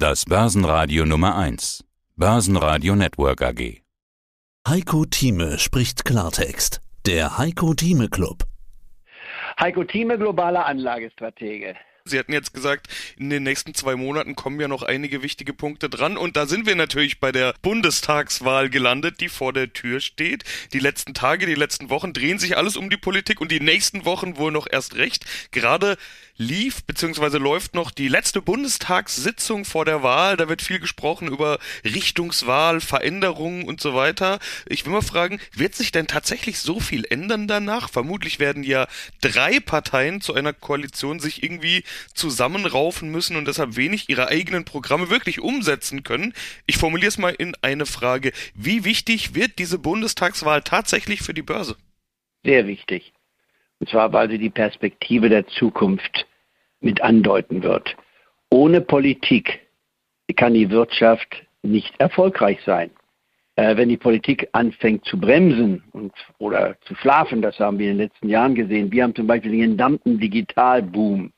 Das Börsenradio Nummer 1. Börsenradio Network AG. Heiko Thieme spricht Klartext. Der Heiko Thieme Club. Heiko Thieme, globaler Anlagestratege. Sie hatten jetzt gesagt, in den nächsten zwei Monaten kommen ja noch einige wichtige Punkte dran. Und da sind wir natürlich bei der Bundestagswahl gelandet, die vor der Tür steht. Die letzten Tage, die letzten Wochen drehen sich alles um die Politik und die nächsten Wochen wohl noch erst recht. Gerade lief bzw. läuft noch die letzte Bundestagssitzung vor der Wahl. Da wird viel gesprochen über Richtungswahl, Veränderungen und so weiter. Ich will mal fragen, wird sich denn tatsächlich so viel ändern danach? Vermutlich werden ja drei Parteien zu einer Koalition sich irgendwie zusammenraufen müssen und deshalb wenig ihre eigenen Programme wirklich umsetzen können. Ich formuliere es mal in eine Frage. Wie wichtig wird diese Bundestagswahl tatsächlich für die Börse? Sehr wichtig. Und zwar, weil sie die Perspektive der Zukunft mit andeuten wird. Ohne Politik kann die Wirtschaft nicht erfolgreich sein. Äh, wenn die Politik anfängt zu bremsen und, oder zu schlafen, das haben wir in den letzten Jahren gesehen. Wir haben zum Beispiel den gesamten Digitalboom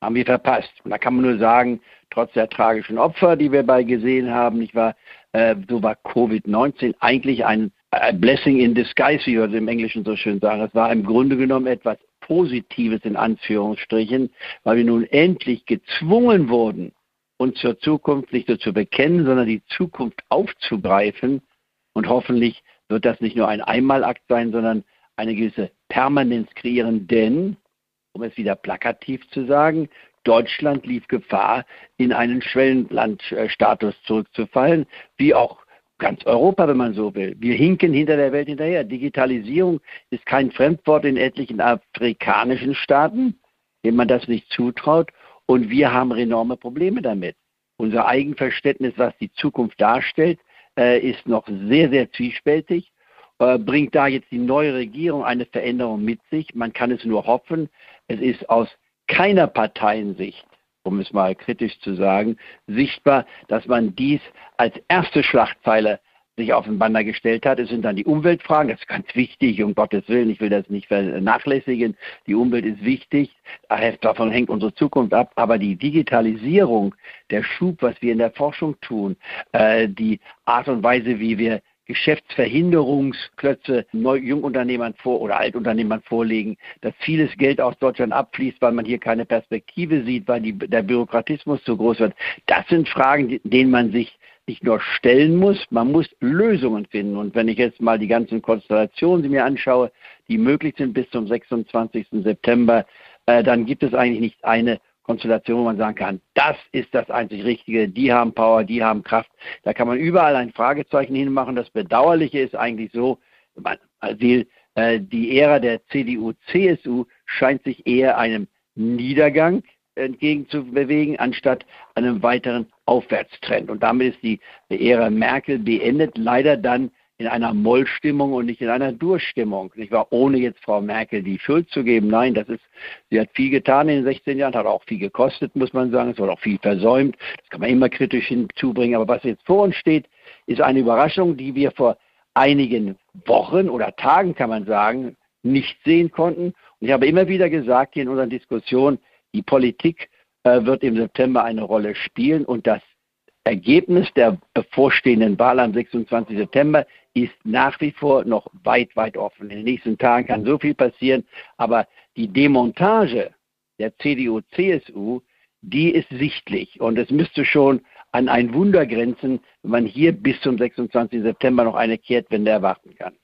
haben wir verpasst. Und da kann man nur sagen, trotz der tragischen Opfer, die wir bei gesehen haben, nicht wahr, äh, so war Covid-19 eigentlich ein a blessing in disguise, wie wir im Englischen so schön sagen. Es war im Grunde genommen etwas Positives in Anführungsstrichen, weil wir nun endlich gezwungen wurden, uns zur Zukunft nicht nur zu bekennen, sondern die Zukunft aufzugreifen. Und hoffentlich wird das nicht nur ein Einmalakt sein, sondern eine gewisse Permanenz kreieren, denn um es wieder plakativ zu sagen, Deutschland lief Gefahr, in einen Schwellenlandstatus zurückzufallen, wie auch ganz Europa, wenn man so will. Wir hinken hinter der Welt hinterher. Digitalisierung ist kein Fremdwort in etlichen afrikanischen Staaten, dem man das nicht zutraut. Und wir haben enorme Probleme damit. Unser Eigenverständnis, was die Zukunft darstellt, äh, ist noch sehr, sehr zwiespältig. Äh, bringt da jetzt die neue Regierung eine Veränderung mit sich? Man kann es nur hoffen. Es ist aus keiner Parteiensicht, um es mal kritisch zu sagen, sichtbar, dass man dies als erste Schlachtpfeiler sich auf den Banner gestellt hat. Es sind dann die Umweltfragen, das ist ganz wichtig, um Gottes Willen, ich will das nicht vernachlässigen. Die Umwelt ist wichtig, davon hängt unsere Zukunft ab, aber die Digitalisierung, der Schub, was wir in der Forschung tun, äh, die Art und Weise, wie wir Geschäftsverhinderungsklötze Jungunternehmern vor oder Altunternehmern vorlegen, dass vieles Geld aus Deutschland abfließt, weil man hier keine Perspektive sieht, weil die, der Bürokratismus zu groß wird. Das sind Fragen, denen man sich nicht nur stellen muss, man muss Lösungen finden. Und wenn ich jetzt mal die ganzen Konstellationen die mir anschaue, die möglich sind bis zum 26. September, äh, dann gibt es eigentlich nicht eine Konstellation, wo man sagen kann, das ist das einzig Richtige, die haben Power, die haben Kraft. Da kann man überall ein Fragezeichen hinmachen. Das Bedauerliche ist eigentlich so, man will, äh, die Ära der CDU-CSU scheint sich eher einem Niedergang entgegenzubewegen, anstatt einem weiteren Aufwärtstrend. Und damit ist die Ära Merkel beendet, leider dann in einer Mollstimmung und nicht in einer Durchstimmung. Nicht wahr? Ohne jetzt Frau Merkel die Schuld zu geben. Nein, das ist, sie hat viel getan in den 16 Jahren, hat auch viel gekostet, muss man sagen. Es wurde auch viel versäumt. Das kann man immer kritisch hinzubringen. Aber was jetzt vor uns steht, ist eine Überraschung, die wir vor einigen Wochen oder Tagen, kann man sagen, nicht sehen konnten. Und ich habe immer wieder gesagt hier in unseren Diskussionen, die Politik äh, wird im September eine Rolle spielen und das Ergebnis der bevorstehenden Wahl am 26. September ist nach wie vor noch weit, weit offen. In den nächsten Tagen kann so viel passieren, aber die Demontage der CDU-CSU, die ist sichtlich und es müsste schon an ein Wunder grenzen, wenn man hier bis zum 26. September noch eine Kehrtwende erwarten kann.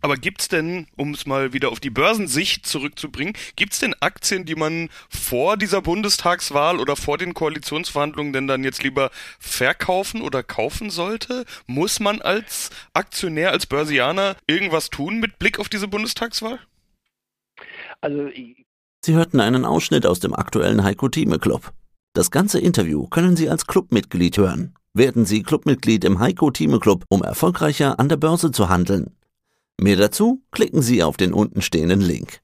Aber gibt's denn, um es mal wieder auf die Börsensicht zurückzubringen, gibt's denn Aktien, die man vor dieser Bundestagswahl oder vor den Koalitionsverhandlungen denn dann jetzt lieber verkaufen oder kaufen sollte? Muss man als Aktionär, als Börsianer irgendwas tun mit Blick auf diese Bundestagswahl? Also Sie hörten einen Ausschnitt aus dem aktuellen Heiko Thieme Club. Das ganze Interview können Sie als Clubmitglied hören. Werden Sie Clubmitglied im Heiko Thieme Club, um erfolgreicher an der Börse zu handeln. Mehr dazu klicken Sie auf den untenstehenden Link.